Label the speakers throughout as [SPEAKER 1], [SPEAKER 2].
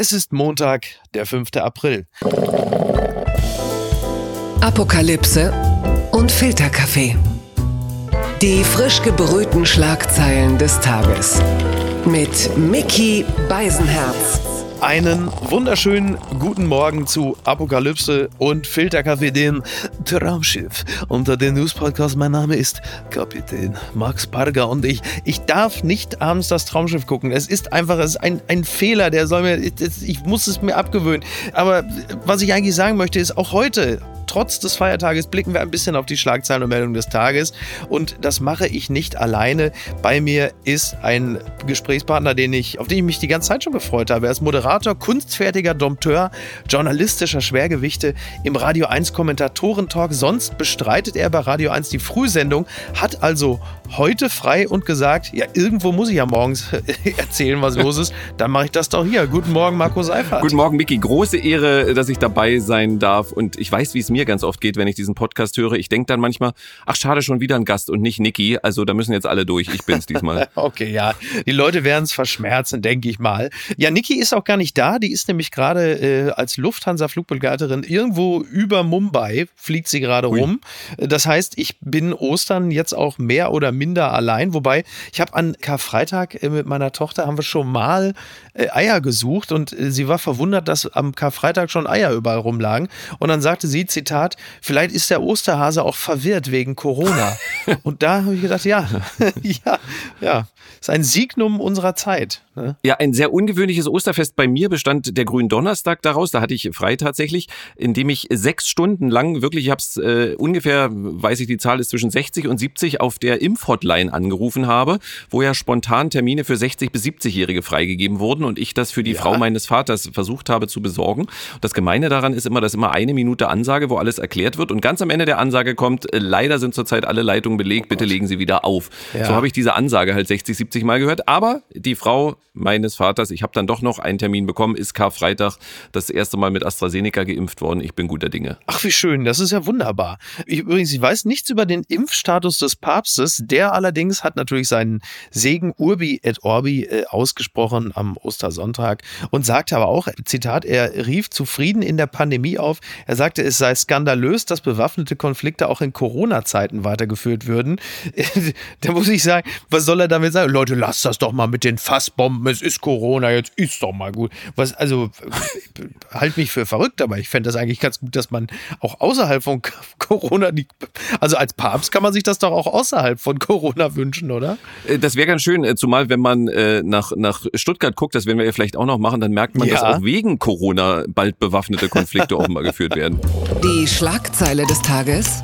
[SPEAKER 1] Es ist Montag, der 5. April.
[SPEAKER 2] Apokalypse und Filterkaffee. Die frisch gebrühten Schlagzeilen des Tages. Mit Mickey Beisenherz.
[SPEAKER 1] Einen wunderschönen guten Morgen zu Apokalypse und Filterkaffee, dem Traumschiff unter den News Podcast. Mein Name ist Kapitän Max Parger und ich, ich darf nicht abends das Traumschiff gucken. Es ist einfach, es ist ein, ein Fehler, der soll mir, ich muss es mir abgewöhnen. Aber was ich eigentlich sagen möchte, ist auch heute, trotz des Feiertages blicken wir ein bisschen auf die Schlagzeilen und Meldungen des Tages. Und das mache ich nicht alleine. Bei mir ist ein Gesprächspartner, den ich, auf den ich mich die ganze Zeit schon gefreut habe. Er ist Moderator, kunstfertiger Dompteur, journalistischer Schwergewichte im Radio 1 Kommentatorentalk. Sonst bestreitet er bei Radio 1 die Frühsendung, hat also heute frei und gesagt, ja, irgendwo muss ich ja morgens erzählen, was los ist. Dann mache ich das doch hier. Guten Morgen, Marco Seifert.
[SPEAKER 3] Guten Morgen, Miki. Große Ehre, dass ich dabei sein darf. Und ich weiß, wie es mir ganz oft geht, wenn ich diesen Podcast höre. Ich denke dann manchmal, ach schade, schon wieder ein Gast und nicht Niki. Also da müssen jetzt alle durch. Ich bin's diesmal.
[SPEAKER 1] okay, ja. Die Leute werden es verschmerzen, denke ich mal. Ja, Niki ist auch gar nicht da. Die ist nämlich gerade äh, als Lufthansa-Flugbegleiterin irgendwo über Mumbai, fliegt sie gerade rum. Das heißt, ich bin Ostern jetzt auch mehr oder minder allein. Wobei, ich habe an Karfreitag äh, mit meiner Tochter haben wir schon mal Eier gesucht und äh, sie war verwundert, dass am Karfreitag schon Eier überall rumlagen. Und dann sagte sie, Zitat, vielleicht ist der Osterhase auch verwirrt wegen Corona. und da habe ich gedacht, ja, ja, ja, ist ein Signum unserer Zeit.
[SPEAKER 3] Ne? Ja, ein sehr ungewöhnliches Osterfest bei mir bestand der Gründonnerstag daraus. Da hatte ich frei tatsächlich, indem ich sechs Stunden lang wirklich, ich habe es äh, ungefähr, weiß ich, die Zahl ist zwischen 60 und 70 auf der Impfhotline angerufen habe, wo ja spontan Termine für 60 bis 70-Jährige freigegeben wurden und ich das für die ja. Frau meines Vaters versucht habe zu besorgen. Das Gemeine daran ist immer, dass immer eine Minute Ansage, wo alles erklärt wird und ganz am Ende der Ansage kommt, äh, leider sind zurzeit alle Leitungen belegt, bitte legen Sie wieder auf. Ja. So habe ich diese Ansage halt 60, 70 Mal gehört, aber die Frau meines Vaters, ich habe dann doch noch einen Termin bekommen, ist Karfreitag das erste Mal mit AstraZeneca geimpft worden. Ich bin guter Dinge.
[SPEAKER 1] Ach, wie schön, das ist ja wunderbar. Ich, übrigens, ich weiß nichts über den Impfstatus des Papstes. Der allerdings hat natürlich seinen Segen Urbi et Orbi äh, ausgesprochen am Ostersonntag und sagte aber auch, Zitat, er rief zufrieden in der Pandemie auf. Er sagte, es sei skandalös, dass bewaffnete Konflikte auch in Corona-Zeiten weitergeführt würden. da muss ich sagen, was soll er damit sagen? Leute, lasst das doch mal mit den Fassbomben es ist Corona, jetzt ist doch mal gut. Was, also, halt mich für verrückt, aber ich fände das eigentlich ganz gut, dass man auch außerhalb von Corona, also als Papst kann man sich das doch auch außerhalb von Corona wünschen, oder?
[SPEAKER 3] Äh, das wäre ganz schön, äh, zumal wenn man äh, nach, nach Stuttgart guckt, das werden wir ja vielleicht auch noch machen, dann merkt man, ja. dass auch wegen Corona bald bewaffnete Konflikte offenbar geführt werden.
[SPEAKER 2] Die Schlagzeile des Tages.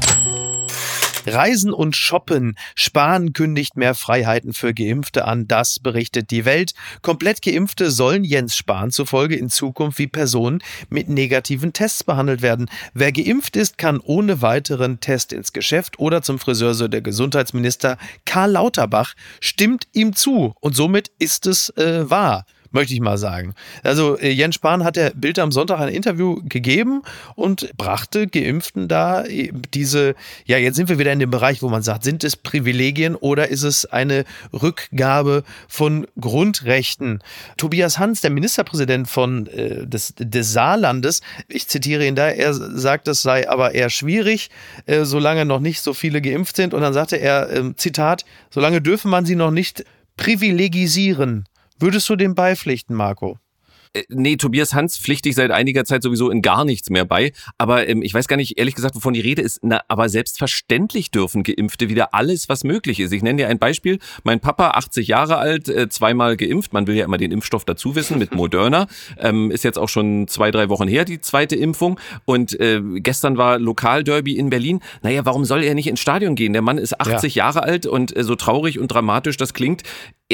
[SPEAKER 1] Reisen und Shoppen. Spahn kündigt mehr Freiheiten für Geimpfte an. Das berichtet die Welt. Komplett Geimpfte sollen Jens Spahn zufolge in Zukunft wie Personen mit negativen Tests behandelt werden. Wer geimpft ist, kann ohne weiteren Test ins Geschäft oder zum Friseur, so der Gesundheitsminister Karl Lauterbach, stimmt ihm zu. Und somit ist es äh, wahr möchte ich mal sagen. Also äh, Jens Spahn hat der Bild am Sonntag ein Interview gegeben und brachte Geimpften da äh, diese, ja, jetzt sind wir wieder in dem Bereich, wo man sagt, sind es Privilegien oder ist es eine Rückgabe von Grundrechten? Tobias Hans, der Ministerpräsident von, äh, des, des Saarlandes, ich zitiere ihn da, er sagt, es sei aber eher schwierig, äh, solange noch nicht so viele geimpft sind. Und dann sagte er, äh, Zitat, solange dürfe man sie noch nicht privilegisieren. Würdest du dem beipflichten, Marco?
[SPEAKER 3] Äh, nee, Tobias Hans pflichte ich seit einiger Zeit sowieso in gar nichts mehr bei. Aber ähm, ich weiß gar nicht, ehrlich gesagt, wovon die Rede ist. Na, aber selbstverständlich dürfen Geimpfte wieder alles, was möglich ist. Ich nenne dir ein Beispiel. Mein Papa, 80 Jahre alt, äh, zweimal geimpft. Man will ja immer den Impfstoff dazu wissen mit Moderna. Ähm, ist jetzt auch schon zwei, drei Wochen her, die zweite Impfung. Und äh, gestern war Lokalderby in Berlin. Naja, warum soll er nicht ins Stadion gehen? Der Mann ist 80 ja. Jahre alt und äh, so traurig und dramatisch das klingt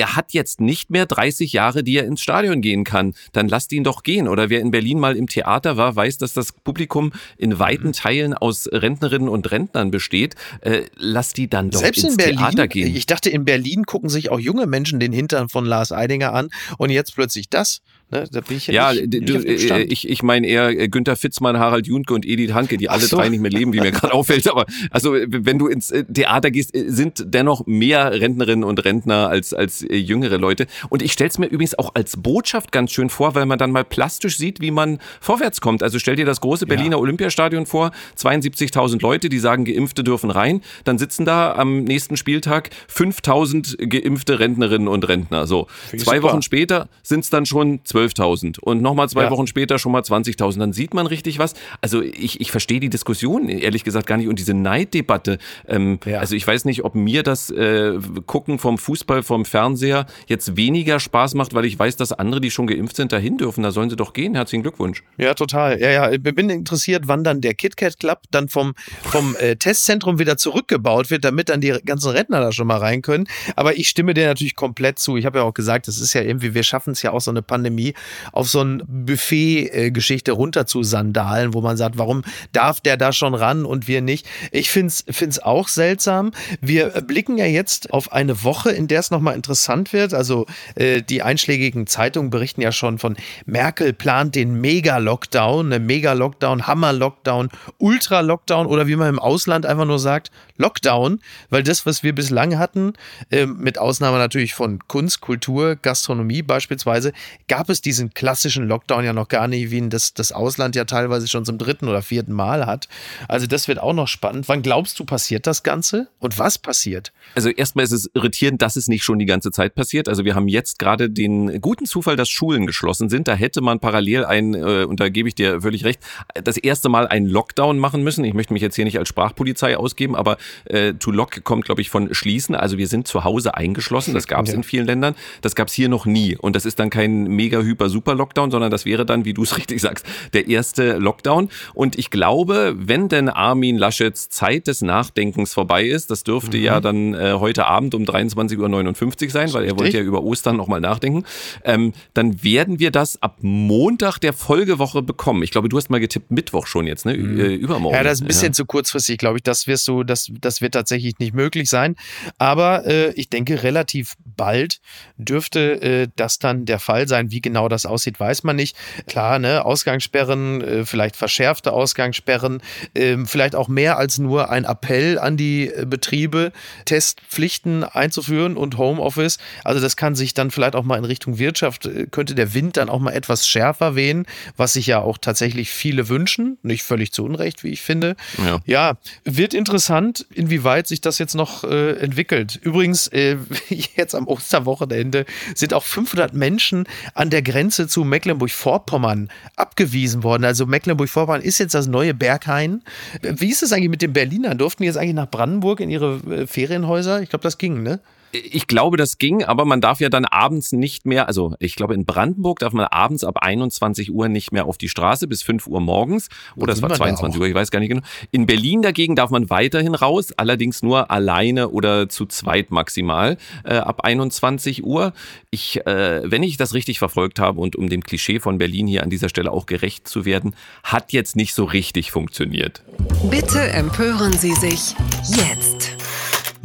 [SPEAKER 3] er hat jetzt nicht mehr 30 Jahre, die er ins Stadion gehen kann. Dann lasst ihn doch gehen. Oder wer in Berlin mal im Theater war, weiß, dass das Publikum in weiten mhm. Teilen aus Rentnerinnen und Rentnern besteht. Äh, lasst die dann doch
[SPEAKER 1] Selbst
[SPEAKER 3] ins
[SPEAKER 1] in Berlin,
[SPEAKER 3] Theater gehen.
[SPEAKER 1] Ich dachte, in Berlin gucken sich auch junge Menschen den Hintern von Lars Eidinger an und jetzt plötzlich das. Ne? Da bin ich ja,
[SPEAKER 3] ja
[SPEAKER 1] nicht,
[SPEAKER 3] du,
[SPEAKER 1] nicht
[SPEAKER 3] äh, ich, ich meine eher äh, Günther Fitzmann, Harald Junke und Edith Hanke, die alle so. drei nicht mehr leben, wie mir gerade auffällt. Aber also wenn du ins äh, Theater gehst, sind dennoch mehr Rentnerinnen und Rentner als, als jüngere Leute. Und ich stelle es mir übrigens auch als Botschaft ganz schön vor, weil man dann mal plastisch sieht, wie man vorwärts kommt. Also stell dir das große Berliner ja. Olympiastadion vor, 72.000 Leute, die sagen, Geimpfte dürfen rein. Dann sitzen da am nächsten Spieltag 5.000 geimpfte Rentnerinnen und Rentner. So, zwei super. Wochen später sind es dann schon 12.000 und nochmal zwei ja. Wochen später schon mal 20.000. Dann sieht man richtig was. Also ich, ich verstehe die Diskussion ehrlich gesagt gar nicht und diese Neiddebatte. Ähm, ja. Also ich weiß nicht, ob mir das äh, Gucken vom Fußball, vom Fernseher jetzt weniger Spaß macht, weil ich weiß, dass andere, die schon geimpft sind, dahin dürfen. Da sollen sie doch gehen. Herzlichen Glückwunsch.
[SPEAKER 1] Ja, total. Ja, ja. Ich bin interessiert, wann dann der KitKat Club dann vom, vom äh, Testzentrum wieder zurückgebaut wird, damit dann die ganzen Rentner da schon mal rein können. Aber ich stimme dir natürlich komplett zu. Ich habe ja auch gesagt, es ist ja irgendwie, wir schaffen es ja auch so eine Pandemie auf so ein Buffet-Geschichte runter zu sandalen, wo man sagt, warum darf der da schon ran und wir nicht? Ich finde es auch seltsam. Wir blicken ja jetzt auf eine Woche, in der es nochmal interessant wird. Also äh, die einschlägigen Zeitungen berichten ja schon von Merkel plant den Mega-Lockdown, eine Mega-Lockdown, Hammer-Lockdown, Ultra-Lockdown oder wie man im Ausland einfach nur sagt, Lockdown, weil das, was wir bislang hatten, äh, mit Ausnahme natürlich von Kunst, Kultur, Gastronomie beispielsweise, gab es diesen klassischen Lockdown ja noch gar nicht, wie ihn das, das Ausland ja teilweise schon zum dritten oder vierten Mal hat. Also das wird auch noch spannend. Wann glaubst du, passiert das Ganze und was passiert?
[SPEAKER 3] Also erstmal ist es irritierend, dass es nicht schon die ganze Zeit passiert. Also wir haben jetzt gerade den guten Zufall, dass Schulen geschlossen sind. Da hätte man parallel ein, äh, und da gebe ich dir völlig recht, das erste Mal einen Lockdown machen müssen. Ich möchte mich jetzt hier nicht als Sprachpolizei ausgeben, aber äh, to lock kommt, glaube ich, von schließen. Also wir sind zu Hause eingeschlossen. Das gab es ja. in vielen Ländern. Das gab es hier noch nie. Und das ist dann kein mega hyper super Lockdown, sondern das wäre dann, wie du es richtig sagst, der erste Lockdown. Und ich glaube, wenn denn Armin Laschets Zeit des Nachdenkens vorbei ist, das dürfte mhm. ja dann äh, heute Abend um 23.59 Uhr sein, weil er wollte ja über Ostern nochmal nachdenken, ähm, dann werden wir das ab Montag der Folgewoche bekommen. Ich glaube, du hast mal getippt Mittwoch schon jetzt, ne? Mhm. Äh, übermorgen.
[SPEAKER 1] Ja, das ist ein bisschen ja. zu kurzfristig, glaube ich. Das wirst du, das, das wird tatsächlich nicht möglich sein. Aber äh, ich denke, relativ bald dürfte äh, das dann der Fall sein. Wie genau das aussieht, weiß man nicht. Klar, ne, Ausgangssperren, äh, vielleicht verschärfte Ausgangssperren, äh, vielleicht auch mehr als nur ein Appell an die äh, Betriebe, Testpflichten einzuführen und Homeoffice. Also das kann sich dann vielleicht auch mal in Richtung Wirtschaft, äh, könnte der Wind dann auch mal etwas schärfer wehen, was sich ja auch tatsächlich viele wünschen. Nicht völlig zu Unrecht, wie ich finde. Ja, ja wird interessant, inwieweit sich das jetzt noch äh, entwickelt. Übrigens, äh, jetzt am Osterwochenende sind auch 500 Menschen an der Grenze zu Mecklenburg-Vorpommern abgewiesen worden. Also Mecklenburg-Vorpommern ist jetzt das neue Berghain. Wie ist es eigentlich mit den Berlinern? Durften die jetzt eigentlich nach Brandenburg in ihre äh, Ferienhäuser? Ich glaube, das ging, ne?
[SPEAKER 3] Ich glaube, das ging, aber man darf ja dann abends nicht mehr, also ich glaube in Brandenburg darf man abends ab 21 Uhr nicht mehr auf die Straße bis 5 Uhr morgens oder es war 22 Uhr, ich weiß gar nicht genau. In Berlin dagegen darf man weiterhin raus, allerdings nur alleine oder zu zweit maximal äh, ab 21 Uhr. Ich, äh, wenn ich das richtig verfolgt habe und um dem Klischee von Berlin hier an dieser Stelle auch gerecht zu werden, hat jetzt nicht so richtig funktioniert.
[SPEAKER 2] Bitte empören Sie sich jetzt.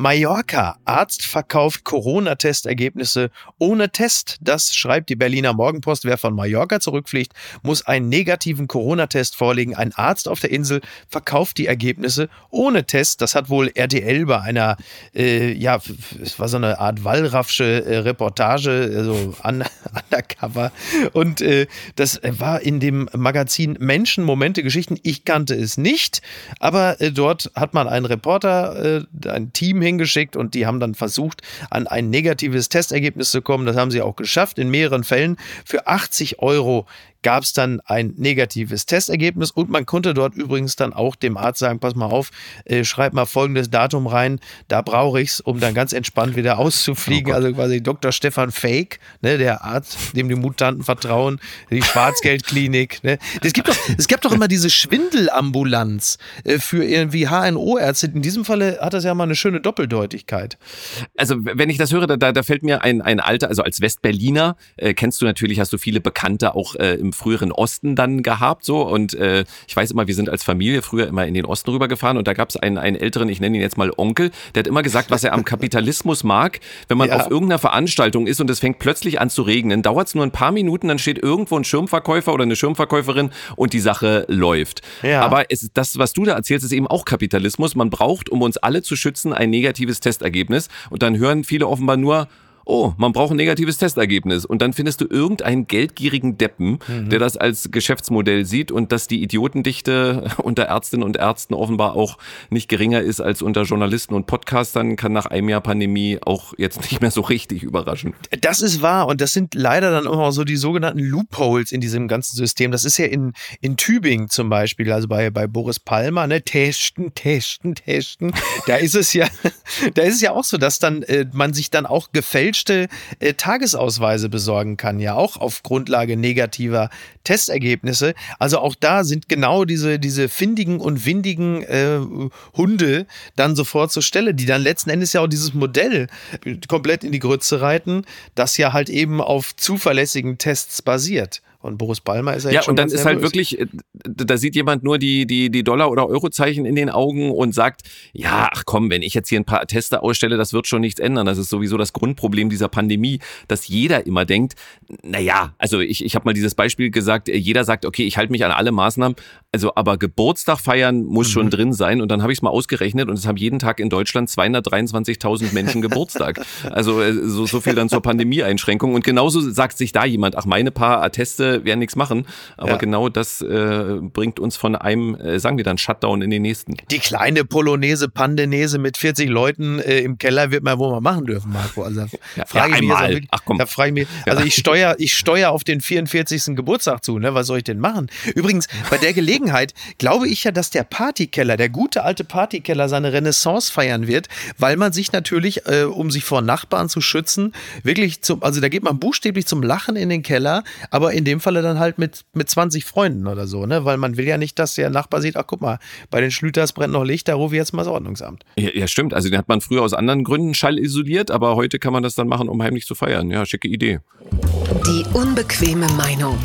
[SPEAKER 1] Mallorca. Arzt verkauft Corona-Testergebnisse ohne Test. Das schreibt die Berliner Morgenpost. Wer von Mallorca zurückfliegt, muss einen negativen Corona-Test vorlegen. Ein Arzt auf der Insel verkauft die Ergebnisse ohne Test. Das hat wohl RTL bei einer, äh, ja, es war so eine Art Wallraffsche äh, Reportage, also un undercover. Und äh, das war in dem Magazin Menschen, Momente, Geschichten. Ich kannte es nicht, aber äh, dort hat man einen Reporter, äh, ein Team hingeschickt und die haben dann versucht, an ein negatives Testergebnis zu kommen. Das haben sie auch geschafft in mehreren Fällen. Für 80 Euro gab es dann ein negatives Testergebnis und man konnte dort übrigens dann auch dem Arzt sagen, pass mal auf, äh, schreib mal folgendes Datum rein, da brauche ich es, um dann ganz entspannt wieder auszufliegen. Oh also quasi Dr. Stefan Fake, ne, der Arzt, dem die Mutanten vertrauen, die Schwarzgeldklinik. Ne. Es, gibt doch, es gab doch immer diese Schwindelambulanz äh, für irgendwie HNO-Ärzte. In diesem Falle hat das ja mal eine schöne Doppeldeutigkeit.
[SPEAKER 3] Also wenn ich das höre, da, da fällt mir ein, ein alter, also als Westberliner äh, kennst du natürlich, hast du viele Bekannte auch äh, im früheren Osten dann gehabt so und äh, ich weiß immer, wir sind als Familie früher immer in den Osten rübergefahren und da gab es einen, einen älteren, ich nenne ihn jetzt mal Onkel, der hat immer gesagt, was er am Kapitalismus mag, wenn man ja. auf irgendeiner Veranstaltung ist und es fängt plötzlich an zu regnen, dauert es nur ein paar Minuten, dann steht irgendwo ein Schirmverkäufer oder eine Schirmverkäuferin und die Sache läuft. Ja. Aber es, das, was du da erzählst, ist eben auch Kapitalismus. Man braucht, um uns alle zu schützen, ein negatives Testergebnis und dann hören viele offenbar nur, oh, man braucht ein negatives Testergebnis. Und dann findest du irgendeinen geldgierigen Deppen, mhm. der das als Geschäftsmodell sieht und dass die Idiotendichte unter Ärztinnen und Ärzten offenbar auch nicht geringer ist als unter Journalisten und Podcastern, kann nach einem Jahr Pandemie auch jetzt nicht mehr so richtig überraschen.
[SPEAKER 1] Das ist wahr und das sind leider dann auch so die sogenannten Loopholes in diesem ganzen System. Das ist ja in, in Tübingen zum Beispiel, also bei, bei Boris Palmer, ne, testen, testen, testen. Da ist es ja, da ist es ja auch so, dass dann äh, man sich dann auch gefällt gefälschte äh, Tagesausweise besorgen kann, ja auch auf Grundlage negativer Testergebnisse. Also auch da sind genau diese, diese findigen und windigen äh, Hunde dann sofort zur Stelle, die dann letzten Endes ja auch dieses Modell komplett in die Grütze reiten, das ja halt eben auf zuverlässigen Tests basiert. Und Boris Palmer ist ja,
[SPEAKER 3] ja schon und dann ist halt nervös. halt wirklich, äh, da sieht jemand nur die, die, die Dollar- oder Eurozeichen in den Augen und sagt, ja, ach komm, wenn ich jetzt hier ein paar Teste ausstelle, das wird schon nichts ändern. Das ist sowieso das Grundproblem dieser Pandemie, dass jeder immer denkt, naja, also ich, ich habe mal dieses Beispiel gesagt, äh, jeder sagt, okay, ich halte mich an alle Maßnahmen, also aber Geburtstag feiern muss mhm. schon drin sein und dann habe ich es mal ausgerechnet und es haben jeden Tag in Deutschland 223.000 Menschen Geburtstag. Also äh, so, so viel dann zur Pandemie-Einschränkung und genauso sagt sich da jemand, ach meine paar Atteste werden nichts machen. Aber ja. genau das äh, bringt uns von einem, äh, sagen wir dann, Shutdown in den nächsten.
[SPEAKER 1] Die kleine Polonaise, Pandenese mit 40 Leuten äh, im Keller wird man wohl mal machen dürfen, Marco. Also ja, frage ja, ich mich jetzt, Ach, komm. Da frage ich mich, also ich steuere ich steuer auf den 44. Geburtstag zu, ne? Was soll ich denn machen? Übrigens, bei der Gelegenheit glaube ich ja, dass der Partykeller, der gute alte Partykeller, seine Renaissance feiern wird, weil man sich natürlich, äh, um sich vor Nachbarn zu schützen, wirklich zum, also da geht man buchstäblich zum Lachen in den Keller, aber in dem Falle dann halt mit, mit 20 Freunden oder so, ne? Weil man will ja nicht, dass der Nachbar sieht, ach guck mal, bei den Schlüters brennt noch Licht, da rufe ich jetzt mal das Ordnungsamt.
[SPEAKER 3] Ja, ja, stimmt. Also den hat man früher aus anderen Gründen schallisoliert, aber heute kann man das dann machen, um heimlich zu feiern. Ja, schicke Idee.
[SPEAKER 2] Die unbequeme Meinung.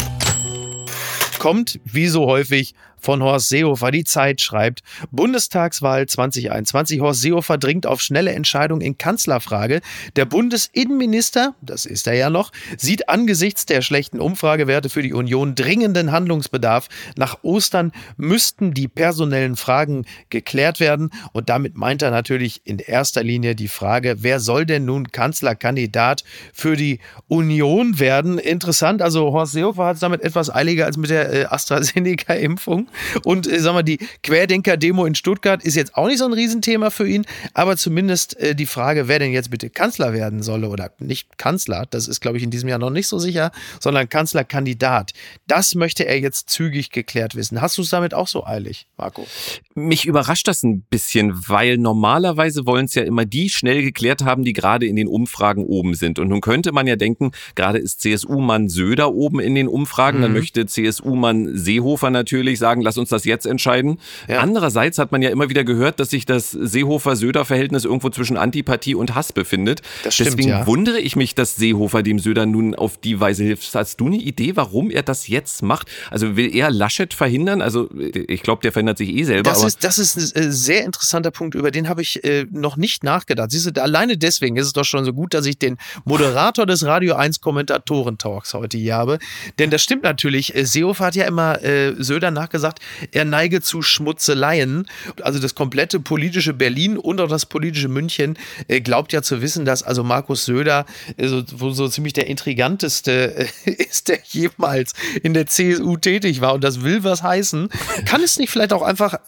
[SPEAKER 1] Kommt, wie so häufig, von Horst Seehofer. Die Zeit schreibt, Bundestagswahl 2021. Horst Seehofer dringt auf schnelle Entscheidung in Kanzlerfrage. Der Bundesinnenminister, das ist er ja noch, sieht angesichts der schlechten Umfragewerte für die Union dringenden Handlungsbedarf. Nach Ostern müssten die personellen Fragen geklärt werden. Und damit meint er natürlich in erster Linie die Frage, wer soll denn nun Kanzlerkandidat für die Union werden? Interessant, also Horst Seehofer hat es damit etwas eiliger als mit der äh, AstraZeneca-Impfung. Und äh, sag mal, die Querdenker-Demo in Stuttgart ist jetzt auch nicht so ein Riesenthema für ihn, aber zumindest äh, die Frage, wer denn jetzt bitte Kanzler werden solle oder nicht Kanzler, das ist, glaube ich, in diesem Jahr noch nicht so sicher, sondern Kanzlerkandidat. Das möchte er jetzt zügig geklärt wissen. Hast du es damit auch so eilig, Marco?
[SPEAKER 3] Mich überrascht das ein bisschen, weil normalerweise wollen es ja immer die schnell geklärt haben, die gerade in den Umfragen oben sind. Und nun könnte man ja denken, gerade ist CSU-Mann Söder oben in den Umfragen, mhm. dann möchte CSU-Mann Seehofer natürlich sagen, sagen, lass uns das jetzt entscheiden. Ja. Andererseits hat man ja immer wieder gehört, dass sich das Seehofer-Söder-Verhältnis irgendwo zwischen Antipathie und Hass befindet. Das stimmt, Deswegen ja. wundere ich mich, dass Seehofer dem Söder nun auf die Weise hilft. Hast du eine Idee, warum er das jetzt macht? Also will er Laschet verhindern? Also ich glaube, der verhindert sich eh selber.
[SPEAKER 1] Das, ist, das ist ein äh, sehr interessanter Punkt, über den habe ich äh, noch nicht nachgedacht. Siehst du, alleine deswegen ist es doch schon so gut, dass ich den Moderator des Radio 1 Kommentatoren-Talks heute hier habe. Denn das stimmt natürlich. Äh, Seehofer hat ja immer äh, Söder nachgesagt, gesagt, er neige zu Schmutzeleien. Also das komplette politische Berlin und auch das politische München äh, glaubt ja zu wissen, dass also Markus Söder äh, so, so ziemlich der intriganteste äh, ist, der jemals in der CSU tätig war. Und das will was heißen. Kann es nicht vielleicht auch einfach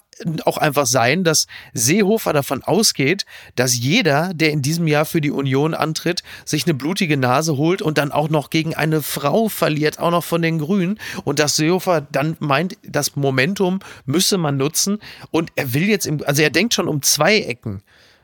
[SPEAKER 1] auch einfach sein, dass Seehofer davon ausgeht, dass jeder, der in diesem Jahr für die Union antritt, sich eine blutige Nase holt und dann auch noch gegen eine Frau verliert, auch noch von den Grünen. Und dass Seehofer dann meint, das Momentum müsse man nutzen. Und er will jetzt, im, also er denkt schon um zwei Ecken.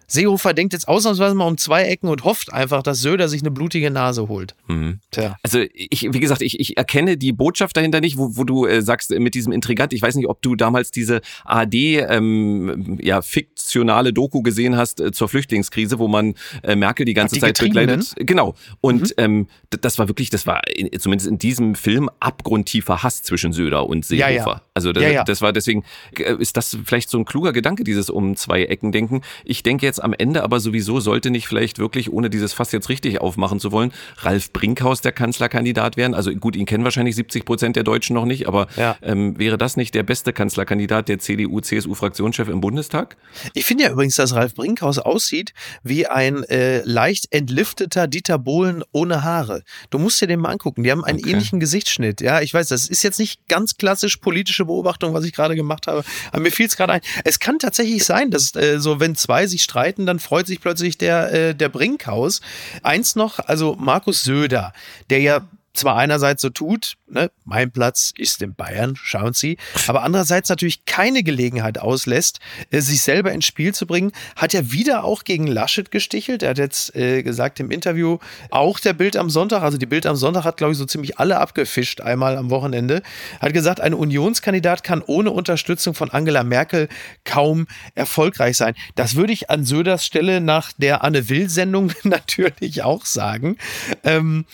[SPEAKER 1] Seehofer denkt jetzt ausnahmsweise mal um zwei Ecken und hofft einfach, dass Söder sich eine blutige Nase holt.
[SPEAKER 3] Mhm. Tja. Also ich, wie gesagt, ich, ich erkenne die Botschaft dahinter nicht, wo, wo du äh, sagst mit diesem Intrigant. Ich weiß nicht, ob du damals diese AD ähm, ja fiktionale Doku gesehen hast äh, zur Flüchtlingskrise, wo man äh, Merkel die ganze
[SPEAKER 1] die
[SPEAKER 3] Zeit begleitet. Genau. Und
[SPEAKER 1] Mhm.
[SPEAKER 3] ähm, das war wirklich, das war in, zumindest in diesem Film abgrundtiefer Hass zwischen Söder und Seehofer.
[SPEAKER 1] Ja, ja.
[SPEAKER 3] Also das,
[SPEAKER 1] Ja, ja.
[SPEAKER 3] das war deswegen äh, ist das vielleicht so ein kluger Gedanke, dieses um zwei Ecken denken. Ich denke jetzt am Ende aber sowieso sollte nicht vielleicht wirklich, ohne dieses Fass jetzt richtig aufmachen zu wollen, Ralf Brinkhaus der Kanzlerkandidat werden. Also gut, ihn kennen wahrscheinlich 70 Prozent der Deutschen noch nicht, aber
[SPEAKER 1] Ja.
[SPEAKER 3] ähm, wäre das nicht der beste Kanzlerkandidat der CDU-CSU-Fraktionschef im Bundestag?
[SPEAKER 1] Ich finde ja übrigens, dass Ralf Brinkhaus aussieht wie ein äh, leicht entlifteter Dieter Bohlen ohne Haare. Du musst dir den mal angucken. Die haben einen
[SPEAKER 3] Okay.
[SPEAKER 1] ähnlichen Gesichtsschnitt. Ja, ich weiß, das ist jetzt nicht ganz klassisch politische Beobachtung, was ich gerade gemacht habe. Aber mir fiel es gerade ein. Es kann tatsächlich sein, dass äh, so, wenn zwei sich streiten, dann freut sich plötzlich der, äh, der Brinkhaus. Eins noch, also Markus Söder, der ja zwar einerseits so tut, ne, mein Platz ist in Bayern, schauen Sie, aber andererseits natürlich keine Gelegenheit auslässt, äh, sich selber ins Spiel zu bringen, hat ja wieder auch gegen Laschet gestichelt. Er hat jetzt äh, gesagt im Interview, auch der Bild am Sonntag, also die Bild am Sonntag hat, glaube ich, so ziemlich alle abgefischt einmal am Wochenende, hat gesagt, ein Unionskandidat kann ohne Unterstützung von Angela Merkel kaum erfolgreich sein. Das würde ich an Söders Stelle nach der Anne Will-Sendung natürlich auch sagen. Ähm,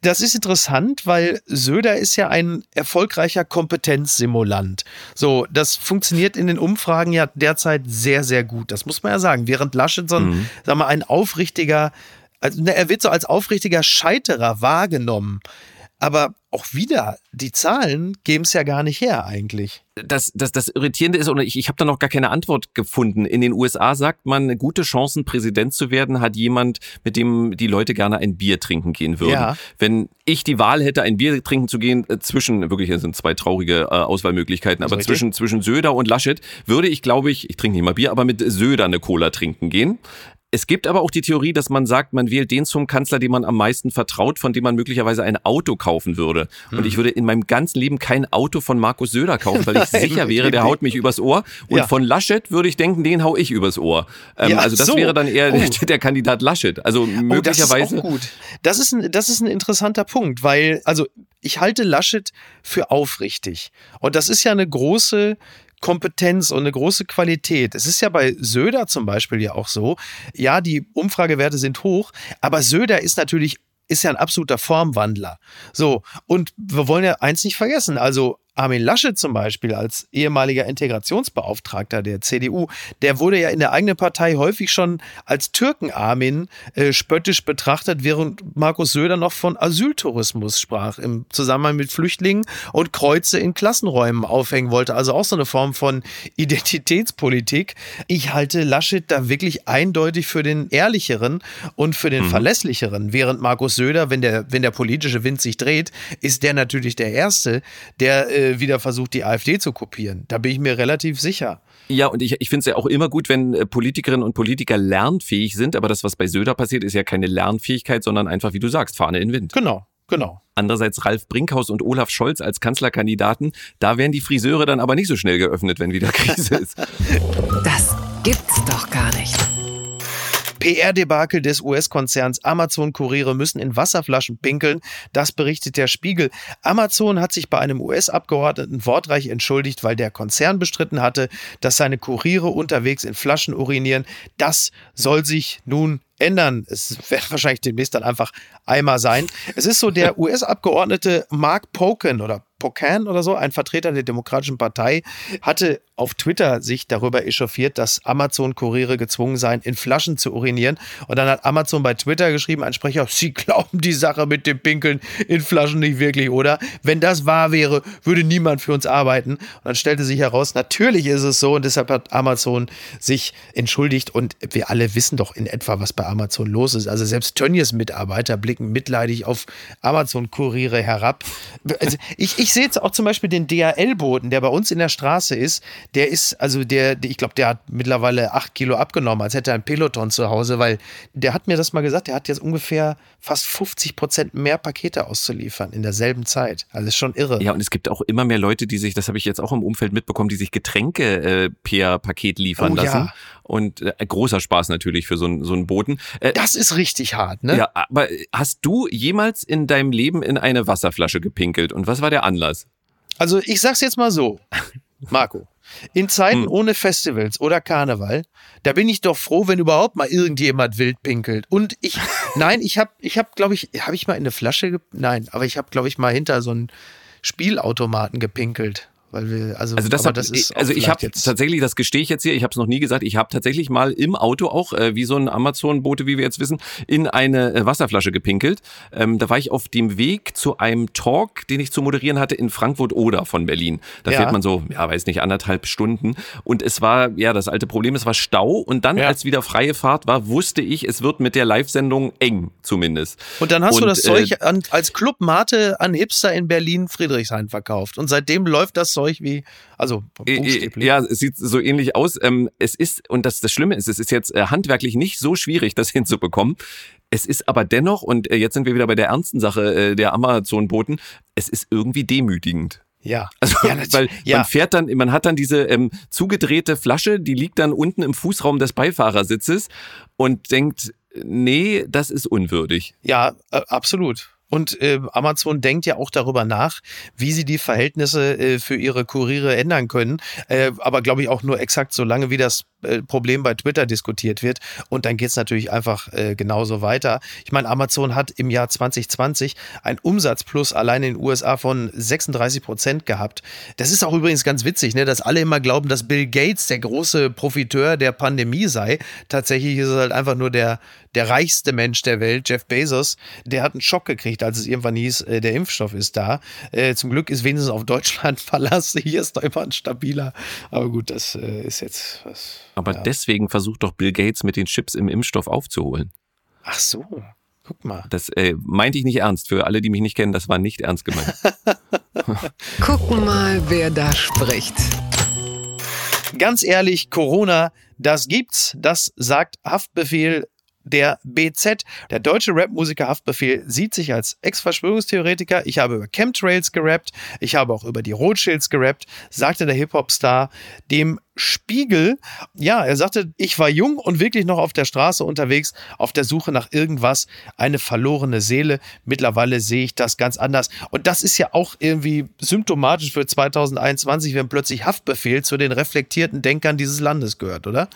[SPEAKER 1] das ist interessant, weil Söder ist ja ein erfolgreicher Kompetenzsimulant. So, das funktioniert in den Umfragen ja derzeit sehr, sehr gut. Das muss man ja sagen. Während Laschet so ein, sagen wir, ein aufrichtiger, also ne, er wird so als aufrichtiger Scheiterer wahrgenommen. Aber auch wieder, die Zahlen geben es ja gar nicht her eigentlich.
[SPEAKER 3] das, das, das Irritierende ist, und ich, ich habe da noch gar keine Antwort gefunden. In den USA sagt man, gute Chancen, Präsident zu werden, hat jemand, mit dem die Leute gerne ein Bier trinken gehen würden.
[SPEAKER 1] Ja.
[SPEAKER 3] Wenn ich die Wahl hätte, ein Bier trinken zu gehen, äh, zwischen, wirklich, das sind zwei traurige äh, Auswahlmöglichkeiten, aber zwischen, zwischen Söder und Laschet, würde ich, glaube ich, ich trinke nicht mal Bier, aber mit Söder eine Cola trinken gehen. Es gibt aber auch die Theorie, dass man sagt, man wählt den zum Kanzler, dem man am meisten vertraut, von dem man möglicherweise ein Auto kaufen würde. Und ich würde in meinem ganzen Leben kein Auto von Markus Söder kaufen, weil ich sicher wäre, der haut mich übers Ohr. Und
[SPEAKER 1] Ja.
[SPEAKER 3] von Laschet würde ich denken, den hau ich übers Ohr. Ähm,
[SPEAKER 1] Ja,
[SPEAKER 3] also das
[SPEAKER 1] so.
[SPEAKER 3] wäre dann eher
[SPEAKER 1] Oh.
[SPEAKER 3] der, Kandidat Laschet. Also möglicherweise.
[SPEAKER 1] Oh, das ist auch gut. Das ist, ein, das ist ein interessanter Punkt, weil, also ich halte Laschet für aufrichtig. Und das ist ja eine große Kompetenz und eine große Qualität. Es ist ja bei Söder zum Beispiel ja auch so, ja, die Umfragewerte sind hoch, aber Söder ist natürlich, ist ja ein absoluter Formwandler. So, und wir wollen ja eins nicht vergessen, also Armin Laschet zum Beispiel als ehemaliger Integrationsbeauftragter der CDU, der wurde ja in der eigenen Partei häufig schon als Türken-Armin äh, spöttisch betrachtet, während Markus Söder noch von Asyltourismus sprach im Zusammenhang mit Flüchtlingen und Kreuze in Klassenräumen aufhängen wollte. Also auch so eine Form von Identitätspolitik. Ich halte Laschet da wirklich eindeutig für den ehrlicheren und für den verlässlicheren, während Markus Söder, wenn der, wenn der politische Wind sich dreht, ist der natürlich der Erste, der äh, wieder versucht, die AfD zu kopieren. Da bin ich mir relativ sicher.
[SPEAKER 3] Ja, und ich, ich finde es ja auch immer gut, wenn äh, Politikerinnen und Politiker lernfähig sind. Aber das, was bei Söder passiert, ist ja keine Lernfähigkeit, sondern einfach, wie du sagst, Fahne in den Wind.
[SPEAKER 1] Genau, genau.
[SPEAKER 3] Andererseits Ralf Brinkhaus und Olaf Scholz als Kanzlerkandidaten, da werden die Friseure dann aber nicht so schnell geöffnet, wenn wieder Krise ist.
[SPEAKER 2] Das gibt's doch gar nicht.
[SPEAKER 1] PR-Debakel des US-Konzerns Amazon-Kuriere müssen in Wasserflaschen pinkeln. Das berichtet der Spiegel. Amazon hat sich bei einem US-Abgeordneten wortreich entschuldigt, weil der Konzern bestritten hatte, dass seine Kuriere unterwegs in Flaschen urinieren. Das soll sich nun ändern. Es wird wahrscheinlich demnächst dann einfach Eimer sein. Es ist so, der US-Abgeordnete Mark Pocan oder Pocan oder so, ein Vertreter der Demokratischen Partei, hatte auf Twitter sich darüber echauffiert, dass Amazon-Kuriere gezwungen seien, in Flaschen zu urinieren. Und dann hat Amazon bei Twitter geschrieben, ein Sprecher, Sie glauben die Sache mit dem Pinkeln in Flaschen nicht wirklich, oder? Wenn das wahr wäre, würde niemand für uns arbeiten. Und dann stellte sich heraus, natürlich ist es so und deshalb hat Amazon sich entschuldigt und wir alle wissen doch in etwa, was bei Amazon los ist. Also selbst Tönnies Mitarbeiter blicken mitleidig auf Amazon-Kuriere herab. Also ich, ich sehe jetzt auch zum Beispiel den DHL-Boten, der bei uns in der Straße ist, der ist, also der, ich glaube, der hat mittlerweile acht Kilo abgenommen, als hätte er ein Peloton zu Hause, weil der hat mir das mal gesagt, der hat jetzt ungefähr fast 50 Prozent mehr Pakete auszuliefern in derselben Zeit. Also ist schon irre.
[SPEAKER 3] Ja, und es gibt auch immer mehr Leute, die sich, das habe ich jetzt auch im Umfeld mitbekommen, die sich Getränke äh, per Paket liefern
[SPEAKER 1] Oh, ja.
[SPEAKER 3] Und äh, großer Spaß natürlich für so, einen so einen Boten. Äh,
[SPEAKER 1] Das ist richtig hart, ne?
[SPEAKER 3] Ja, aber hast du jemals in deinem Leben in eine Wasserflasche gepinkelt? Und was war der Anlass?
[SPEAKER 1] Also ich sag's jetzt mal so, Marco. In Zeiten
[SPEAKER 3] Hm.
[SPEAKER 1] ohne Festivals oder Karneval, da bin ich doch froh, wenn überhaupt mal irgendjemand wild pinkelt. Und ich, nein, ich habe, ich habe, glaube ich, habe ich mal in eine Flasche, nein, aber ich habe, glaube ich, mal hinter so einen Spielautomaten gepinkelt, weil wir, also,
[SPEAKER 3] Also das,
[SPEAKER 1] aber
[SPEAKER 3] hab,
[SPEAKER 1] das ist
[SPEAKER 3] also ich habe tatsächlich, das gestehe ich jetzt hier, ich habe es noch nie gesagt, ich habe tatsächlich mal im Auto auch, äh, wie so ein Amazon-Bote, wie wir jetzt wissen, in eine äh, Wasserflasche gepinkelt. Ähm, da war ich auf dem Weg zu einem Talk, den ich zu moderieren hatte in Frankfurt-Oder von Berlin. Da
[SPEAKER 1] Ja.
[SPEAKER 3] fährt man so, ja, weiß nicht, anderthalb Stunden. Und es war, ja, das alte Problem, es war Stau. Und dann,
[SPEAKER 1] Ja.
[SPEAKER 3] als wieder freie Fahrt war, wusste ich, es wird mit der Live-Sendung eng, zumindest.
[SPEAKER 1] Und dann hast du
[SPEAKER 3] Und,
[SPEAKER 1] das
[SPEAKER 3] äh,
[SPEAKER 1] Zeug an, als Club Mate an Hipster in Berlin Friedrichshain verkauft. Und seitdem läuft das Zeug wie, also
[SPEAKER 3] Äh,
[SPEAKER 1] buchstäblich.
[SPEAKER 3] Ja, es sieht so ähnlich aus. Ähm, es ist, und das, das Schlimme ist, es ist jetzt äh, handwerklich nicht so schwierig, das hinzubekommen. Es ist aber dennoch, und äh, jetzt sind wir wieder bei der ernsten Sache äh, der Amazon-Boten, es ist irgendwie demütigend.
[SPEAKER 1] ja.
[SPEAKER 3] Also,
[SPEAKER 1] Ja,
[SPEAKER 3] weil
[SPEAKER 1] ja.
[SPEAKER 3] man fährt dann, man hat dann diese ähm, zugedrehte Flasche, die liegt dann unten im Fußraum des Beifahrersitzes und denkt, nee, das ist unwürdig.
[SPEAKER 1] Ja, äh, absolut. Und äh, Amazon denkt ja auch darüber nach, wie sie die Verhältnisse äh, für ihre Kuriere ändern können. Äh, aber glaube ich auch nur exakt so lange, wie das Problem bei Twitter diskutiert wird. Und dann geht's natürlich einfach äh, genauso weiter. Ich meine, Amazon hat im Jahr 2020 einen Umsatzplus allein in den USA von 36 Prozent gehabt. Das ist auch übrigens ganz witzig, ne, dass alle immer glauben, dass Bill Gates der große Profiteur der Pandemie sei. Tatsächlich ist es halt einfach nur der, der reichste Mensch der Welt, Jeff Bezos. Der hat einen Schock gekriegt, als es irgendwann hieß, äh, der Impfstoff ist da. Äh, zum Glück ist wenigstens auf Deutschland Verlass. Hier ist doch immer ein stabiler. Aber gut, das äh, ist jetzt was.
[SPEAKER 3] Aber
[SPEAKER 1] Ja.
[SPEAKER 3] deswegen versucht doch Bill Gates mit den Chips im Impfstoff aufzuholen.
[SPEAKER 1] Ach so, guck mal.
[SPEAKER 3] Das äh, meinte ich nicht ernst. Für alle, die mich nicht kennen, das war nicht ernst gemeint.
[SPEAKER 2] Gucken mal, wer da spricht.
[SPEAKER 1] Ganz ehrlich, Corona, das gibt's. Das sagt Haftbefehl der BZ. Der deutsche Rapmusiker Haftbefehl sieht sich als Ex-Verschwörungstheoretiker. Ich habe über Chemtrails gerappt. Ich habe auch über die Rothschilds gerappt, sagte der Hip-Hop-Star dem Spiegel. Ja, er sagte, ich war jung und wirklich noch auf der Straße unterwegs, auf der Suche nach irgendwas, eine verlorene Seele. Mittlerweile sehe ich das ganz anders. Und das ist ja auch irgendwie symptomatisch für 2021, wenn plötzlich Haftbefehl zu den reflektierten Denkern dieses Landes gehört, oder?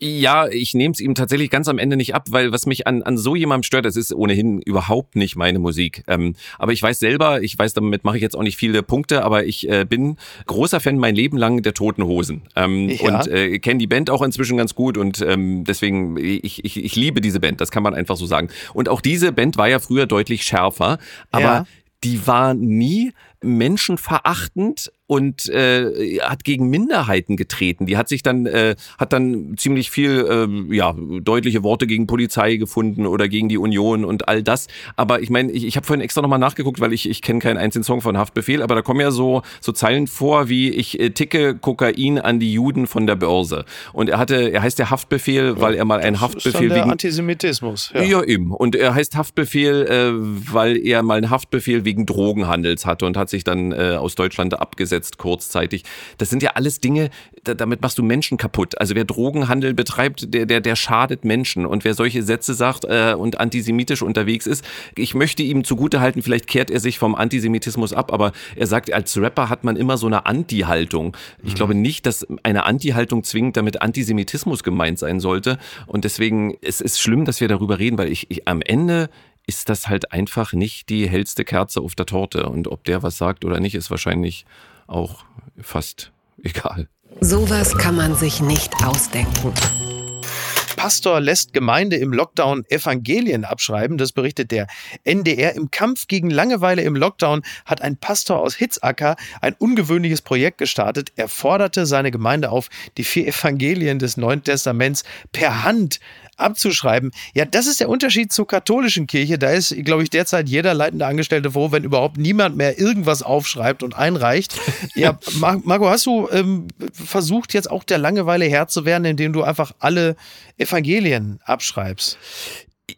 [SPEAKER 3] Ja, ich nehme es ihm tatsächlich ganz am Ende nicht ab, weil was mich an, an so jemandem stört, das ist ohnehin überhaupt nicht meine Musik. Ähm, aber ich weiß selber, ich weiß, damit mache ich jetzt auch nicht viele Punkte, aber ich äh, bin großer Fan mein Leben lang der Toten Hosen. Ähm,
[SPEAKER 1] Ja.
[SPEAKER 3] Und äh, kenne die Band auch inzwischen ganz gut und ähm, deswegen, ich, ich, ich liebe diese Band, das kann man einfach so sagen. Und auch diese Band war ja früher deutlich schärfer, aber
[SPEAKER 1] Ja.
[SPEAKER 3] die war nie menschenverachtend und äh, hat gegen Minderheiten getreten. Die hat sich dann äh, hat dann ziemlich viel äh, ja deutliche Worte gegen Polizei gefunden oder gegen die Union und all das. Aber ich meine, ich, ich habe vorhin extra nochmal nachgeguckt, weil ich ich kenne keinen einzigen Song von Haftbefehl, aber da kommen ja so so Zeilen vor wie ich äh, ticke Kokain an die Juden von der Börse. Und er hatte er heißt der Haftbefehl, weil er mal einen
[SPEAKER 1] Das ist dann
[SPEAKER 3] Haftbefehl wegen
[SPEAKER 1] Antisemitismus.
[SPEAKER 3] ja. eben. Und er heißt Haftbefehl, äh, weil er mal einen Haftbefehl wegen Drogenhandels hatte und hat sich dann äh, aus Deutschland abgesetzt kurzzeitig. Das sind ja alles Dinge, da, damit machst du Menschen kaputt. Also wer Drogenhandel betreibt, der, der, der schadet Menschen. Und wer solche Sätze sagt äh, und antisemitisch unterwegs ist, ich möchte ihm zugutehalten, vielleicht kehrt er sich vom Antisemitismus ab, aber er sagt, als Rapper hat man immer so eine Anti-Haltung. Ich glaube nicht, dass eine Anti-Haltung zwingend damit Antisemitismus gemeint sein sollte. Und deswegen, es ist schlimm, dass wir darüber reden, weil ich, ich am Ende ist das halt einfach nicht die hellste Kerze auf der Torte. Und ob der was sagt oder nicht, ist wahrscheinlich auch fast egal.
[SPEAKER 2] Sowas kann man sich nicht ausdenken.
[SPEAKER 1] Pastor lässt Gemeinde im Lockdown Evangelien abschreiben. Das berichtet der NDR. Im Kampf gegen Langeweile im Lockdown hat ein Pastor aus Hitzacker ein ungewöhnliches Projekt gestartet. Er forderte seine Gemeinde auf, die vier Evangelien des Neuen Testaments per Hand abzuschreiben. Ja, das ist der Unterschied zur katholischen Kirche. Da ist, glaube ich, derzeit jeder leitende Angestellte froh, wenn überhaupt niemand mehr irgendwas aufschreibt und einreicht. Ja, Mar Marco, hast du ähm, versucht, jetzt auch der Langeweile Herr zu werden, indem du einfach alle Evangelien abschreibst?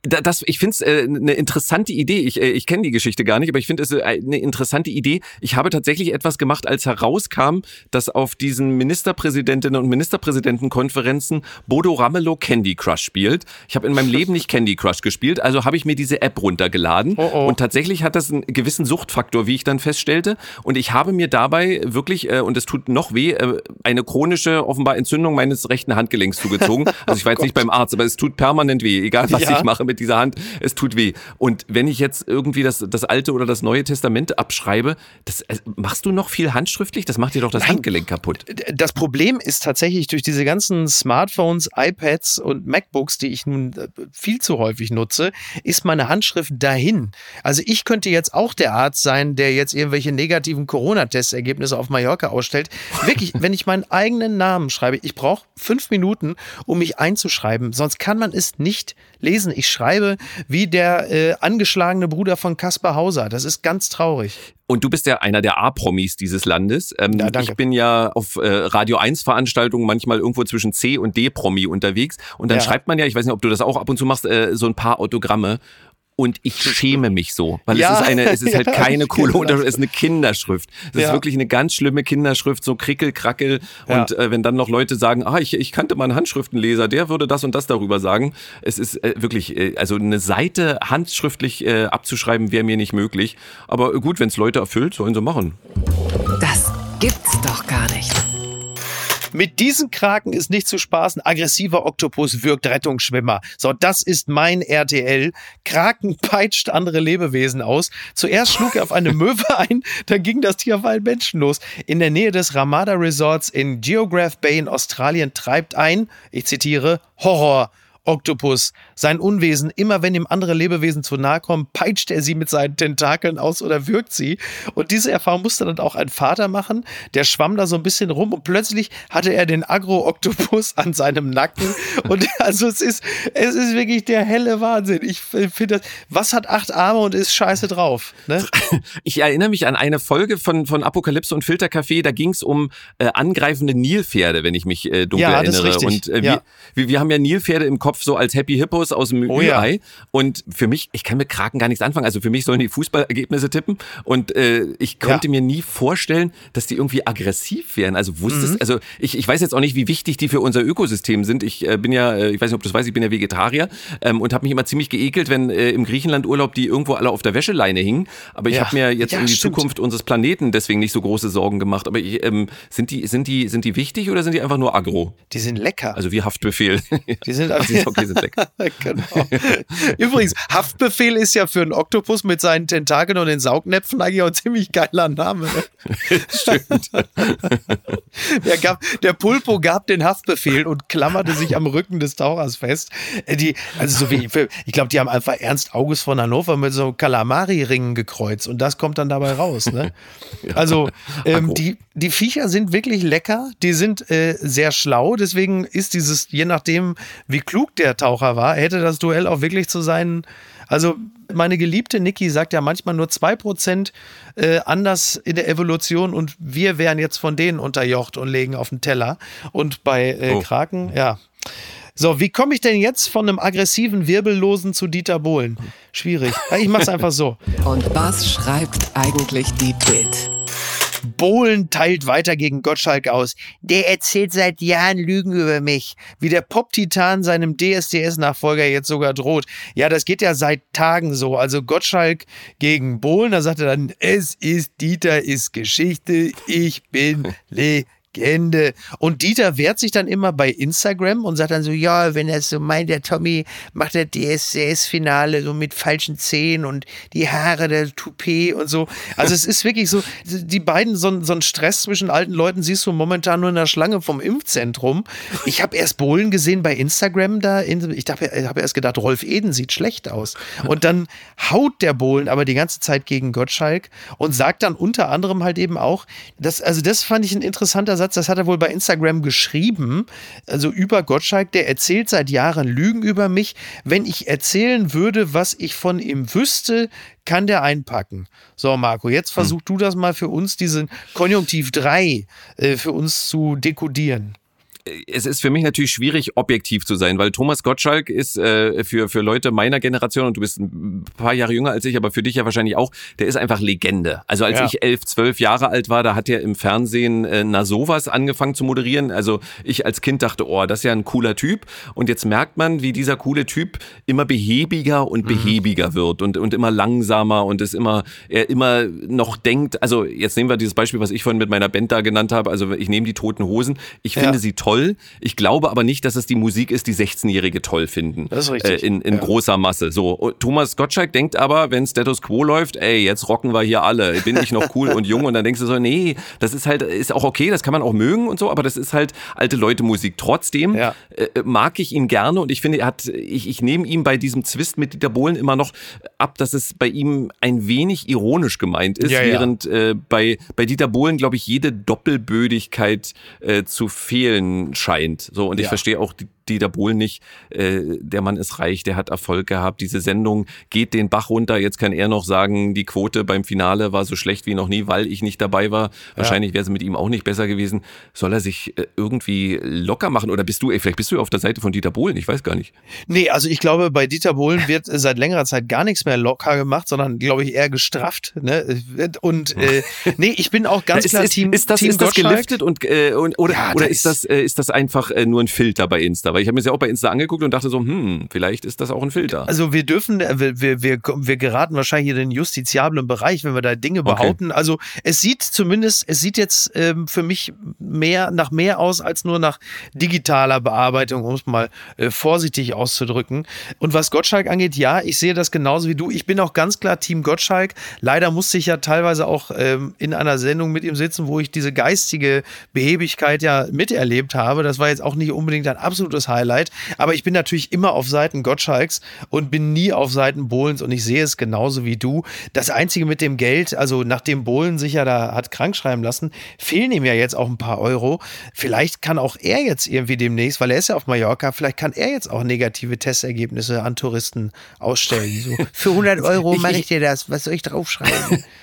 [SPEAKER 3] Das, ich finde es äh, eine interessante Idee. Ich, äh, ich kenne die Geschichte gar nicht, aber ich finde es äh, eine interessante Idee. Ich habe tatsächlich etwas gemacht, als herauskam, dass auf diesen Ministerpräsidentinnen und Ministerpräsidentenkonferenzen Bodo Ramelow Candy Crush spielt. Ich habe in meinem Leben nicht Candy Crush gespielt, also habe ich mir diese App runtergeladen. Oh oh. Und tatsächlich hat das einen gewissen Suchtfaktor, wie ich dann feststellte. Und ich habe mir dabei wirklich, äh, und es tut noch weh, äh, eine chronische, offenbar Entzündung meines rechten Handgelenks zugezogen. Also ich war jetzt nicht beim Arzt, aber es tut permanent weh, egal was ja. ich mache mit dieser Hand. Es tut weh. Und wenn ich jetzt irgendwie das, das Alte oder das Neue Testament abschreibe, das, äh, machst du noch viel handschriftlich? Das macht dir doch das Nein. Handgelenk kaputt.
[SPEAKER 1] Das Problem ist tatsächlich durch diese ganzen Smartphones, iPads und MacBooks, die ich nun äh, viel zu häufig nutze, ist meine Handschrift dahin. Also ich könnte jetzt auch der Arzt sein, der jetzt irgendwelche negativen Corona-Testergebnisse auf Mallorca ausstellt. Wirklich, wenn ich meinen eigenen Namen schreibe, ich brauche fünf Minuten, um mich einzuschreiben, sonst kann man es nicht lesen. Ich schreibe wie der äh, angeschlagene Bruder von Kaspar Hauser. Das ist ganz traurig.
[SPEAKER 3] Und du bist ja einer der A-Promis dieses Landes. Ähm, ja, danke. Ich bin ja auf äh, Radio 1 Veranstaltungen manchmal irgendwo zwischen C und D-Promi unterwegs. Und dann ja. schreibt man ja, ich weiß nicht, ob du das auch ab und zu machst, äh, so ein paar Autogramme und ich schäme mich so, weil ja. es ist eine, es ist halt keine coole Unterschrift, es ist eine Kinderschrift. Es ja. ist wirklich eine ganz schlimme Kinderschrift, so krickel, krackel. Ja. Und äh, wenn dann noch Leute sagen, ah, ich, ich kannte mal einen Handschriftenleser, der würde das und das darüber sagen. Es ist äh, wirklich, äh, also eine Seite handschriftlich äh, abzuschreiben, wäre mir nicht möglich. Aber gut, wenn es Leute erfüllt, sollen sie machen.
[SPEAKER 1] Mit diesem Kraken ist nicht zu spaßen. Aggressiver Oktopus wirkt Rettungsschwimmer. So, das ist mein RTL. Kraken peitscht andere Lebewesen aus. Zuerst schlug er auf eine Möwe ein, dann ging das Tier auf einen Menschen los. In der Nähe des Ramada Resorts in Geograph Bay in Australien treibt ein, ich zitiere, Horror Oktopus sein Unwesen. Immer wenn ihm andere Lebewesen zu nahe kommen, peitscht er sie mit seinen Tentakeln aus oder wirkt sie. Und diese Erfahrung musste dann auch ein Vater machen. Der schwamm da so ein bisschen rum und plötzlich hatte er den Agro-Oktopus an seinem Nacken. Und also es ist, es ist wirklich der helle Wahnsinn. Ich finde das, was hat acht Arme und ist scheiße drauf? Ne?
[SPEAKER 3] Ich erinnere mich an eine Folge von, von Apokalypse und Filtercafé, da ging es um äh, angreifende Nilpferde, wenn ich mich äh, dunkel ja, erinnere. Und äh, ja. wir, wir haben ja Nilpferde im Kopf so als Happy Hippos aus dem oh. Ja. Und für mich, ich kann mit Kraken gar nichts anfangen. Also für mich sollen die Fußballergebnisse tippen. Und äh, ich konnte ja. mir nie vorstellen, dass die irgendwie aggressiv wären. Also wusstest, mhm. also ich, ich weiß jetzt auch nicht, wie wichtig die für unser Ökosystem sind. Ich äh, bin ja, äh, ich weiß nicht, ob du das weißt, ich bin ja Vegetarier ähm, und habe mich immer ziemlich geekelt, wenn äh, im Griechenland Urlaub die irgendwo alle auf der Wäscheleine hingen. Aber ich ja. habe mir jetzt um die stimmt. Zukunft unseres Planeten deswegen nicht so große Sorgen gemacht. Aber ich, ähm, sind die, sind die, sind die wichtig oder sind die einfach nur agro?
[SPEAKER 1] Die sind lecker.
[SPEAKER 3] Also wie Haftbefehl.
[SPEAKER 1] Die sind, also, okay, sind weg. genau. Übrigens, Haftbefehl ist ja für einen Oktopus mit seinen Tentakeln und den Saugnäpfen eigentlich auch ein ziemlich geiler Name. Ne? Stimmt. der, gab, der Pulpo gab den Haftbefehl und klammerte sich am Rücken des Tauchers fest. Äh, die, also so wie, ich glaube, die haben einfach Ernst August von Hannover mit so Kalamari-Ringen gekreuzt und das kommt dann dabei raus. Ne? Also ähm, die, die Viecher sind wirklich lecker, die sind äh, sehr schlau, deswegen ist dieses, je nachdem, wie klug der Taucher war, hätte das Duell auch wirklich zu seinen. Also, meine geliebte Niki sagt ja manchmal nur 2% äh, anders in der Evolution und wir wären jetzt von denen unterjocht und legen auf den Teller. Und bei äh, oh. Kraken, ja. So, wie komme ich denn jetzt von einem aggressiven Wirbellosen zu Dieter Bohlen? Schwierig. Ich mach's einfach so.
[SPEAKER 2] Und was schreibt eigentlich die Bild?
[SPEAKER 1] Bohlen teilt weiter gegen Gottschalk aus. Der erzählt seit Jahren Lügen über mich. Wie der Pop-Titan seinem DSDS-Nachfolger jetzt sogar droht. Ja, das geht ja seit Tagen so. Also Gottschalk gegen Bohlen, da sagt er dann, es ist Dieter, ist Geschichte, ich bin Le Legende. Und Dieter wehrt sich dann immer bei Instagram und sagt dann so, ja, wenn er so meint, der Tommy macht der DSCS-Finale so mit falschen Zähnen und die Haare, der Toupet und so. Also es ist wirklich so, die beiden, so, so ein Stress zwischen alten Leuten siehst du momentan nur in der Schlange vom Impfzentrum. Ich habe erst Bohlen gesehen bei Instagram da. In, ich habe hab erst gedacht, Rolf Eden sieht schlecht aus. Und dann haut der Bohlen aber die ganze Zeit gegen Gottschalk und sagt dann unter anderem halt eben auch, dass, also das fand ich ein interessanter Satz, das hat er wohl bei Instagram geschrieben, also über Gottschalk, der erzählt seit Jahren Lügen über mich. Wenn ich erzählen würde, was ich von ihm wüsste, kann der einpacken. So, Marco, jetzt versuch hm. du das mal für uns, diesen Konjunktiv 3 äh, für uns zu dekodieren.
[SPEAKER 3] Es ist für mich natürlich schwierig, objektiv zu sein, weil Thomas Gottschalk ist äh, für, für Leute meiner Generation, und du bist ein paar Jahre jünger als ich, aber für dich ja wahrscheinlich auch, der ist einfach Legende. Also als
[SPEAKER 1] Ja.
[SPEAKER 3] ich elf, zwölf Jahre alt war, da hat er im Fernsehen äh, na sowas angefangen zu moderieren. Also ich als Kind dachte, oh, das ist ja ein cooler Typ. Und jetzt merkt man, wie dieser coole Typ immer behäbiger und behäbiger wird und, und immer langsamer und es immer, er immer noch denkt, also jetzt nehmen wir dieses Beispiel, was ich vorhin mit meiner Band da genannt habe, also ich nehme die Toten Hosen. Ich
[SPEAKER 1] Ja.
[SPEAKER 3] finde sie toll. Ich glaube aber nicht, dass es die Musik ist, die 16-Jährige toll finden.
[SPEAKER 1] Das ist richtig.
[SPEAKER 3] Äh, in in
[SPEAKER 1] Ja.
[SPEAKER 3] großer Masse. So. Und Thomas Gottschalk denkt aber, wenn Status Quo läuft, ey, jetzt rocken wir hier alle. Bin ich noch cool und jung? Und dann denkst du so, nee, das ist halt, ist auch okay, das kann man auch mögen und so, aber das ist halt alte Leute Musik. Trotzdem
[SPEAKER 1] Ja.
[SPEAKER 3] äh, mag ich ihn gerne und ich finde, er hat, ich, ich nehme ihm bei diesem Zwist mit Dieter Bohlen immer noch ab, dass es bei ihm ein wenig ironisch gemeint ist,
[SPEAKER 1] ja.
[SPEAKER 3] während äh, bei, bei Dieter Bohlen, glaube ich, jede Doppelbödigkeit äh, zu fehlen scheint. So, und ich
[SPEAKER 1] Ja.
[SPEAKER 3] verstehe auch die, Dieter Bohlen nicht. Äh, der Mann ist reich, der hat Erfolg gehabt. Diese Sendung geht den Bach runter. Jetzt kann er noch sagen, die Quote beim Finale war so schlecht wie noch nie, weil ich nicht dabei war. Wahrscheinlich wäre es mit ihm auch nicht besser gewesen. Soll er sich äh, irgendwie locker machen? Oder bist du, ey, vielleicht bist du auf der Seite von Dieter Bohlen, ich weiß gar nicht.
[SPEAKER 1] Nee, also ich glaube, bei Dieter Bohlen wird seit längerer Zeit gar nichts mehr locker gemacht, sondern, glaube ich, eher gestrafft. Ne? Und äh, nee, ich bin auch ganz
[SPEAKER 3] ist,
[SPEAKER 1] klar
[SPEAKER 3] ist,
[SPEAKER 1] Team,
[SPEAKER 3] ist das,
[SPEAKER 1] Team
[SPEAKER 3] ist das geliftet und, äh, und oder,
[SPEAKER 1] Ja,
[SPEAKER 3] oder
[SPEAKER 1] da
[SPEAKER 3] ist das, äh, ist das einfach äh, nur ein Filter bei Insta? Weil ich habe mir das ja auch bei Insta angeguckt und dachte so, hm, vielleicht ist das auch ein Filter.
[SPEAKER 1] Also wir dürfen, äh, wir, wir, wir, wir geraten wahrscheinlich in den justiziablen Bereich, wenn wir da Dinge
[SPEAKER 3] Okay.
[SPEAKER 1] behaupten. Also es sieht zumindest, es sieht jetzt ähm, für mich mehr nach mehr aus als nur nach digitaler Bearbeitung, um es mal äh, vorsichtig auszudrücken. Und was Gottschalk angeht, ja, ich sehe das genauso wie du. Ich bin auch ganz klar Team Gottschalk. Leider musste ich ja teilweise auch ähm, in einer Sendung mit ihm sitzen, wo ich diese geistige Behebigkeit ja miterlebt habe. Das war jetzt auch nicht unbedingt ein absolutes Highlight. Aber ich bin natürlich immer auf Seiten Gottschalks und bin nie auf Seiten Bohlens und ich sehe es genauso wie du. Das Einzige mit dem Geld, also nachdem Bohlen sich ja da hat krank schreiben lassen, fehlen ihm ja jetzt auch ein paar Euro. Vielleicht kann auch er jetzt irgendwie demnächst, weil er ist ja auf Mallorca, vielleicht kann er jetzt auch negative Testergebnisse an Touristen ausstellen. So, für 100 Euro mache ich dir das. Was soll ich draufschreiben?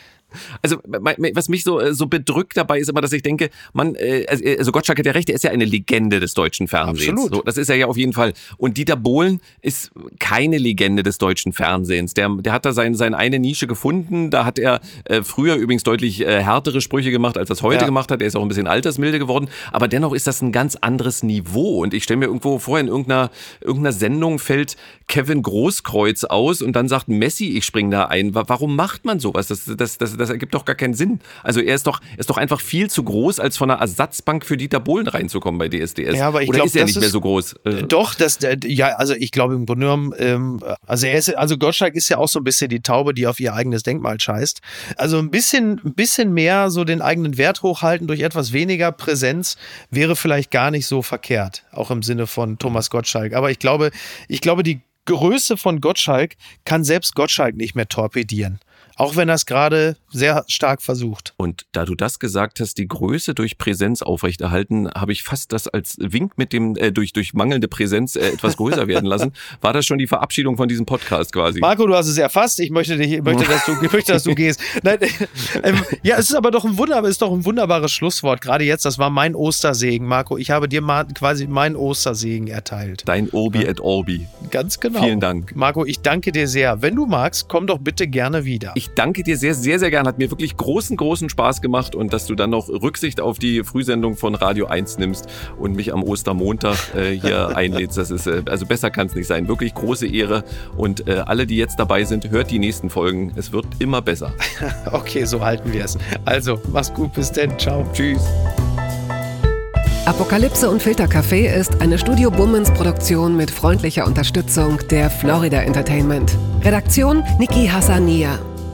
[SPEAKER 3] Also was mich so äh, so bedrückt dabei ist immer, dass ich denke, man, äh, also also Gottschalk hat ja recht, er ist ja eine Legende des deutschen Fernsehens.
[SPEAKER 1] Absolut.
[SPEAKER 3] So, das ist er ja auf jeden Fall. Und Dieter Bohlen ist keine Legende des deutschen Fernsehens. Der, der hat da sein, seine eine Nische gefunden. Da hat er äh, früher übrigens deutlich äh, härtere Sprüche gemacht, als er es heute
[SPEAKER 1] Ja.
[SPEAKER 3] gemacht hat. Er ist auch ein bisschen altersmilde geworden. Aber dennoch ist das ein ganz anderes Niveau. Und ich stelle mir irgendwo vor, in irgendeiner, irgendeiner Sendung fällt Kevin Großkreuz aus und dann sagt Messi, ich spring da ein. Wa- Warum macht man sowas? Das, das, das, das ergibt doch gar keinen Sinn. Also er ist doch, er ist doch einfach viel zu groß, als von einer Ersatzbank für Dieter Bohlen reinzukommen bei DSDS.
[SPEAKER 1] Ja, aber ich
[SPEAKER 3] Oder
[SPEAKER 1] glaub,
[SPEAKER 3] ist er nicht mehr
[SPEAKER 1] ist-
[SPEAKER 3] so groß? Äh,
[SPEAKER 1] Doch, das, äh, ja, also ich glaube im Grunde genommen, ähm, also er ist, also Gottschalk ist ja auch so ein bisschen die Taube, die auf ihr eigenes Denkmal scheißt. Also ein bisschen, ein bisschen mehr so den eigenen Wert hochhalten durch etwas weniger Präsenz wäre vielleicht gar nicht so verkehrt, auch im Sinne von Thomas Gottschalk. Aber ich glaube, ich glaube, die Größe von Gottschalk kann selbst Gottschalk nicht mehr torpedieren. Auch wenn er es gerade sehr stark versucht.
[SPEAKER 3] Und da du das gesagt hast, die Größe durch Präsenz aufrechterhalten, habe ich fast das als Wink mit dem äh, durch durch mangelnde Präsenz äh, etwas größer werden lassen. War das schon die Verabschiedung von diesem Podcast quasi?
[SPEAKER 1] Marco, du hast es erfasst. Ich möchte dich, ich möchte, dass du, ich möchte, dass du gehst. Nein, ähm, ja, es ist aber doch ein Wunder, ist doch ein wunderbares Schlusswort. Gerade jetzt, das war mein Ostersegen, Marco. Ich habe dir mal quasi meinen Ostersegen erteilt.
[SPEAKER 3] Dein Obi et Orbi.
[SPEAKER 1] Ganz genau.
[SPEAKER 3] Vielen Dank.
[SPEAKER 1] Marco, ich danke dir sehr. Wenn du magst, komm doch bitte gerne wieder.
[SPEAKER 3] Ich danke dir sehr, sehr, sehr gern. Hat mir wirklich großen, großen Spaß gemacht und dass du dann noch Rücksicht auf die Frühsendung von Radio 1 nimmst und mich am Ostermontag äh, hier einlädst. Das ist, äh, also besser kann es nicht sein. Wirklich große Ehre. Und äh, alle, die jetzt dabei sind, hört die nächsten Folgen. Es wird immer besser.
[SPEAKER 1] Okay, so halten wir es. Also, mach's gut, bis denn. Ciao.
[SPEAKER 3] Tschüss.
[SPEAKER 2] Apokalypse und Filtercafé ist eine Studio Bummens Produktion mit freundlicher Unterstützung der Florida Entertainment. Redaktion Niki Hassania.